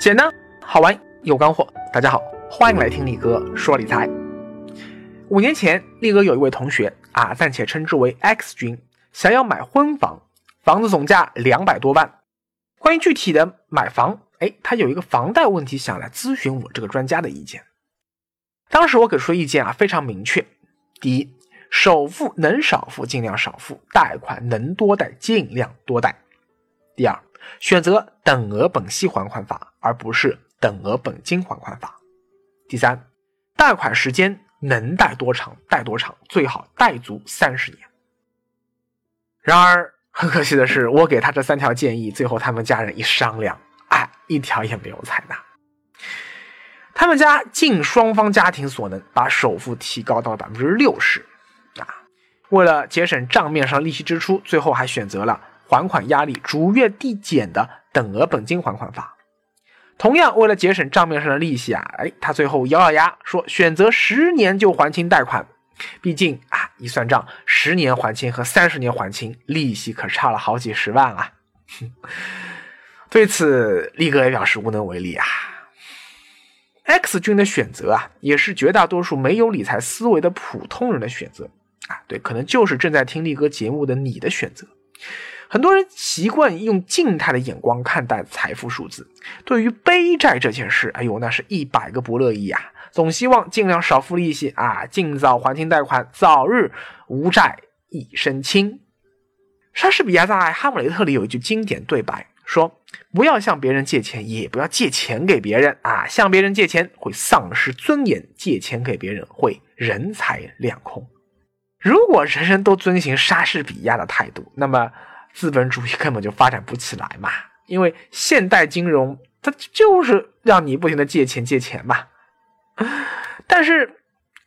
简单好玩有干货，大家好，欢迎来听力哥说理财。五年前，力哥有一位同学啊，暂且称之为 X 君，想要买婚房，房子总价两百多万。关于具体的买房，哎，他有一个房贷问题，想来咨询我这个专家的意见。当时我给出的意见啊，非常明确：第一，首付能少付尽量少付，贷款能多贷尽量多贷；第二，选择等额本息还款法，而不是等额本金还款法；第三，贷款时间能贷多长贷多长，最好贷足三十年。然而很可惜的是，我给他这三条建议，最后他们家人一商量，哎，一条也没有采纳。他们家尽双方家庭所能，把首付提高到了百分之六十，啊，为了节省账面上利息支出，最后还选择了还款压力逐月递减的等额本金还款法。同样，为了节省账面上的利息啊，哎，他最后咬咬牙说选择十年就还清贷款。毕竟啊，一算账，十年还清和三十年还清，利息可差了好几十万啊。对此，力哥也表示无能为力啊。X 君的选择啊，也是绝大多数没有理财思维的普通人的选择啊。对，可能就是正在听力哥节目的你的选择。很多人习惯用静态的眼光看待财富数字，对于背债这件事，哎呦，那是一百个不乐意啊！总希望尽量少付利息啊，尽早还清贷款，早日无债一身轻。莎士比亚在《哈姆雷特》里有一句经典对白。说不要向别人借钱，也不要借钱给别人啊！向别人借钱会丧失尊严，借钱给别人会人财两空。如果人人都遵循莎士比亚的态度，那么资本主义根本就发展不起来嘛！因为现代金融它就是让你不停的借钱借钱嘛。但是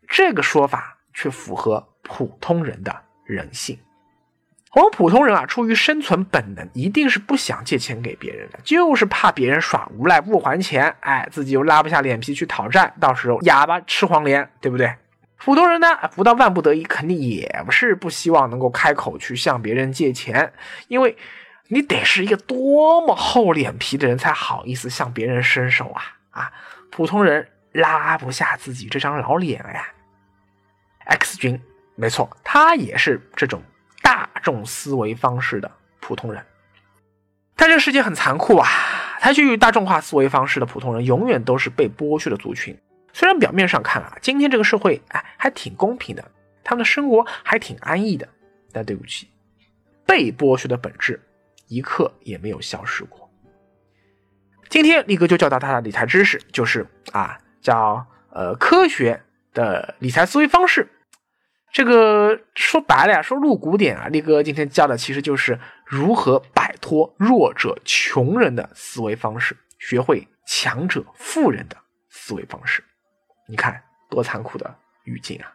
这个说法却符合普通人的人性。我们普通人啊，出于生存本能，一定是不想借钱给别人的，就是怕别人耍无赖不还钱，哎，自己又拉不下脸皮去讨债，到时候哑巴吃黄连，对不对？普通人呢，不到万不得已，肯定也不是不希望能够开口去向别人借钱，因为你得是一个多么厚脸皮的人，才好意思向别人伸手啊啊！普通人拉不下自己这张老脸呀。X 君，没错，他也是这种。大众思维方式的普通人，但这个世界很残酷啊！采取大众化思维方式的普通人，永远都是被剥削的族群。虽然表面上看啊，今天这个社会哎还挺公平的，他们的生活还挺安逸的，但对不起，被剥削的本质一刻也没有消失过。今天力哥就教大家的理财知识，就是啊，叫呃科学的理财思维方式。这个说白了呀，说入古典啊，力哥今天教的其实就是如何摆脱弱者、穷人的思维方式，学会强者、富人的思维方式。你看多残酷的语境啊！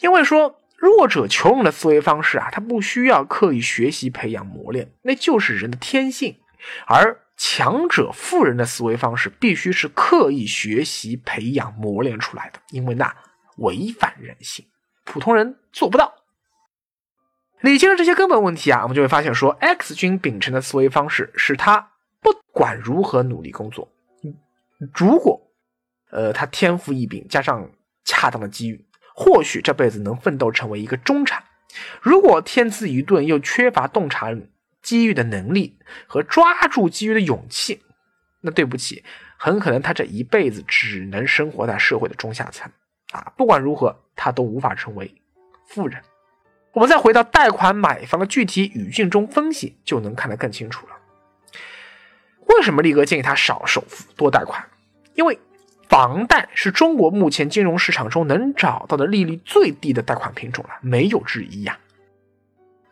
因为说弱者、穷人的思维方式啊，他不需要刻意学习、培养、磨练，那就是人的天性；而强者、富人的思维方式必须是刻意学习、培养、磨练出来的，因为那违反人性。普通人做不到。理清了这些根本问题啊，我们就会发现说，X 君秉承的思维方式是他不管如何努力工作，如果呃他天赋异禀，加上恰当的机遇，或许这辈子能奋斗成为一个中产；如果天资愚钝，又缺乏洞察机遇的能力和抓住机遇的勇气，那对不起，很可能他这一辈子只能生活在社会的中下层。啊，不管如何，他都无法成为富人。我们再回到贷款买房的具体语境中分析，就能看得更清楚了。为什么力哥建议他少首付多贷款？因为房贷是中国目前金融市场中能找到的利率最低的贷款品种了，没有之一呀。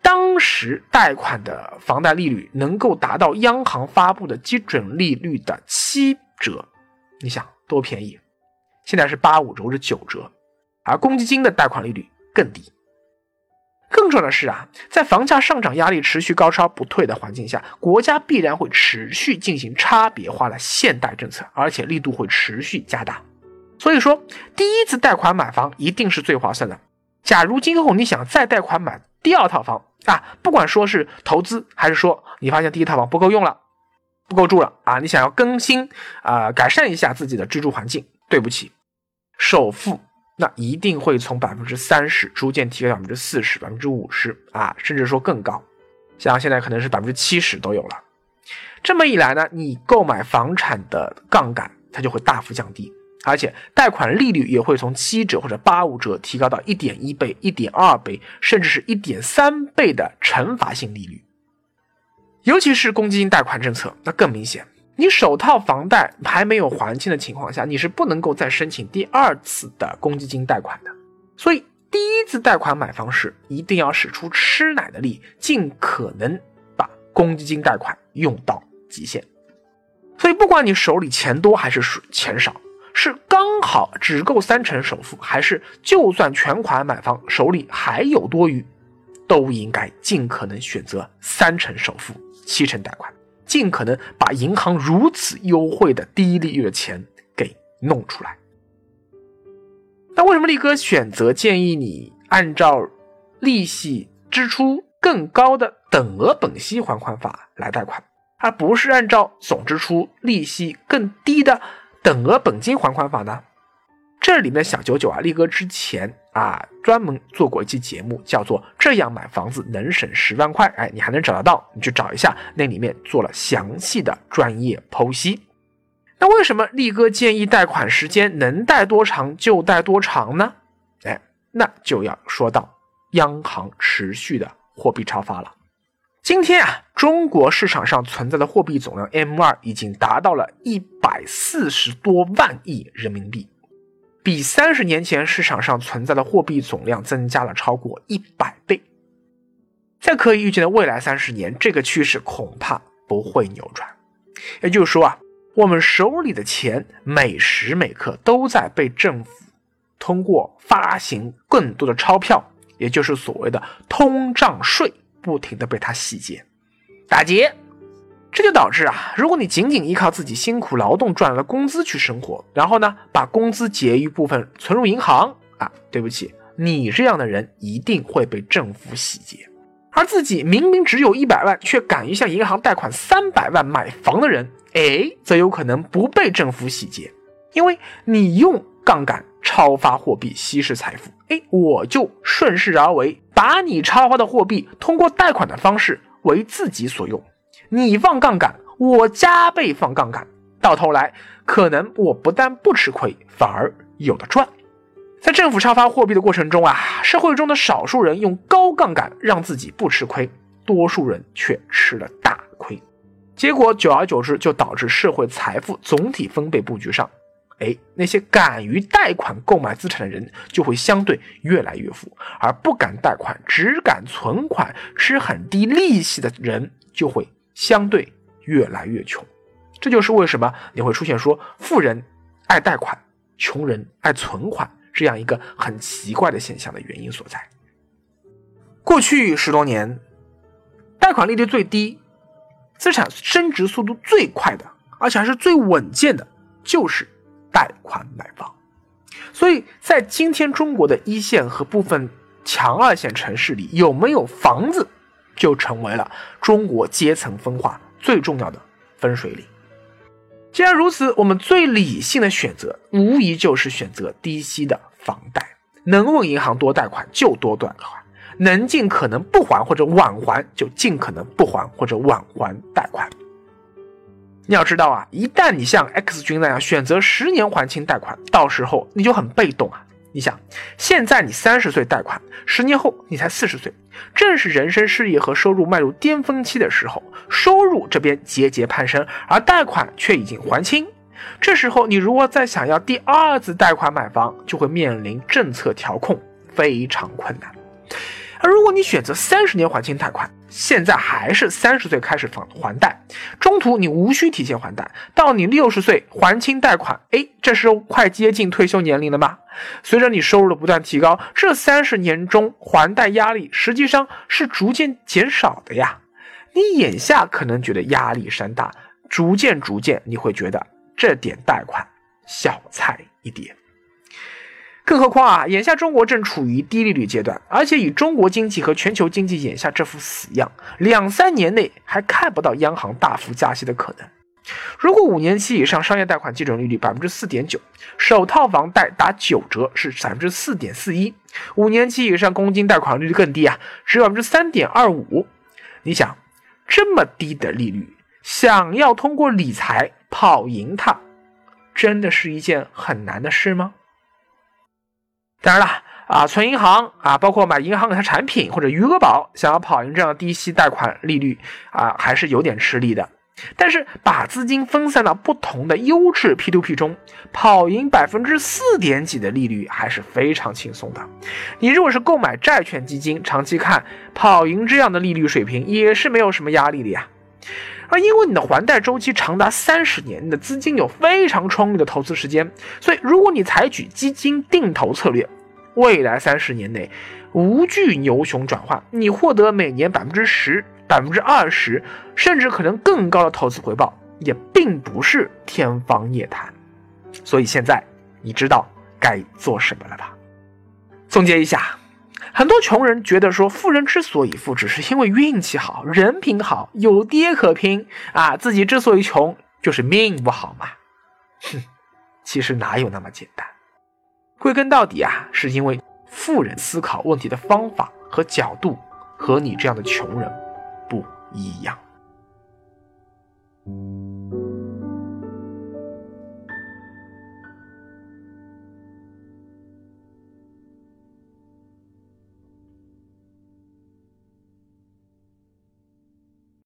当时贷款的房贷利率能够达到央行发布的基准利率的七折，你想多便宜？现在是八五折或者九折，而公积金的贷款利率更低。更重要的是啊，在房价上涨压力持续高超不退的环境下，国家必然会持续进行差别化的限贷政策，而且力度会持续加大。所以说，第一次贷款买房一定是最划算的。假如今后你想再贷款买第二套房啊，不管说是投资还是说你发现第一套房不够用了，不够住了啊！你想要更新啊，改善一下自己的居住环境，对不起，首付那一定会从百分之三十逐渐提高到百分之四十、百分之五十啊，甚至说更高，像现在可能是百分之七十都有了。这么一来呢，你购买房产的杠杆它就会大幅降低，而且贷款利率也会从七折或者八五折提高到一点一倍、一点二倍，甚至是一点三倍的惩罚性利率。尤其是公积金贷款政策，那更明显。你首套房贷还没有还清的情况下，你是不能够再申请第二次的公积金贷款的。所以，第一次贷款买房时，一定要使出吃奶的力，尽可能把公积金贷款用到极限。所以，不管你手里钱多还是钱少，是刚好只够三成首付，还是就算全款买房手里还有多余，都应该尽可能选择三成首付。七成贷款，尽可能把银行如此优惠的低利率的钱给弄出来。那为什么力哥选择建议你按照利息支出更高的等额本息还款法来贷款，而不是按照总支出利息更低的等额本金还款法呢？这里面小九九啊，力哥之前啊专门做过一期节目，叫做《这样买房子能省十万块》，哎，你还能找得到，你去找一下，那里面做了详细的专业剖析。那为什么力哥建议贷款时间能贷多长就贷多长呢？哎，那就要说到央行持续的货币超发了。今天啊，中国市场上存在的货币总量 M2 已经达到了一百四十多万亿人民币。比三十年前市场上存在的货币总量增加了超过一百倍，在可以预见的未来三十年，这个趋势恐怕不会扭转。也就是说啊，我们手里的钱每时每刻都在被政府通过发行更多的钞票，也就是所谓的通胀税，不停的被它洗劫、打劫。这就导致啊，如果你仅仅依靠自己辛苦劳动赚来的工资去生活，然后呢，把工资结余部分存入银行啊，对不起，你这样的人一定会被政府洗劫。而自己明明只有一百万，却敢于向银行贷款三百万买房的人，哎，则有可能不被政府洗劫，因为你用杠杆超发货币稀释财富，哎，我就顺势而为，把你超发的货币通过贷款的方式为自己所用。你放杠杆，我加倍放杠杆，到头来可能我不但不吃亏，反而有的赚。在政府超发货币的过程中啊，社会中的少数人用高杠杆让自己不吃亏，多数人却吃了大亏。结果久而久之，就导致社会财富总体分配布局上，哎，那些敢于贷款购买资产的人就会相对越来越富，而不敢贷款、只敢存款、吃很低利息的人就会。相对越来越穷，这就是为什么你会出现说富人爱贷款，穷人爱存款这样一个很奇怪的现象的原因所在。过去十多年，贷款利率最低、资产升值速度最快的，而且还是最稳健的，就是贷款买房。所以在今天中国的一线和部分强二线城市里，有没有房子？就成为了中国阶层分化最重要的分水岭。既然如此，我们最理性的选择无疑就是选择低息的房贷，能问银行多贷款就多贷款，能尽可能不还或者晚还就尽可能不还或者晚还贷款。你要知道啊，一旦你像 X 君那样选择十年还清贷款，到时候你就很被动啊。你想，现在你三十岁贷款，十年后你才四十岁，正是人生事业和收入迈入巅峰期的时候，收入这边节节攀升，而贷款却已经还清。这时候你如果再想要第二次贷款买房，就会面临政策调控，非常困难。而如果你选择三十年还清贷款，现在还是三十岁开始还还贷，中途你无需提前还贷，到你六十岁还清贷款，哎，这时候快接近退休年龄了吧？随着你收入的不断提高，这三十年中还贷压力实际上是逐渐减少的呀。你眼下可能觉得压力山大，逐渐逐渐你会觉得这点贷款小菜一碟。更何况啊，眼下中国正处于低利率阶段，而且以中国经济和全球经济眼下这副死样，两三年内还看不到央行大幅加息的可能。如果五年期以上商业贷款基准利率百分之四点九，首套房贷打九折是百分之四点四一，五年期以上公积金贷款利率更低啊，只有百分之三点二五。你想，这么低的利率，想要通过理财跑赢它，真的是一件很难的事吗？当然了。啊，存银行啊，包括买银行给他产品或者余额宝，想要跑赢这样的低息贷款利率啊，还是有点吃力的。但是把资金分散到不同的优质 P2P 中，跑赢百分之四点几的利率还是非常轻松的。你如果是购买债券基金，长期看跑赢这样的利率水平也是没有什么压力的呀。而因为你的还贷周期长达三十年，你的资金有非常充裕的投资时间，所以如果你采取基金定投策略。未来三十年内，无惧牛熊转换，你获得每年百分之十、百分之二十，甚至可能更高的投资回报，也并不是天方夜谭。所以现在你知道该做什么了吧？总结一下，很多穷人觉得说，富人之所以富，只是因为运气好、人品好、有爹可拼啊，自己之所以穷，就是命不好嘛。哼，其实哪有那么简单？归根到底啊，是因为富人思考问题的方法和角度和你这样的穷人不一样。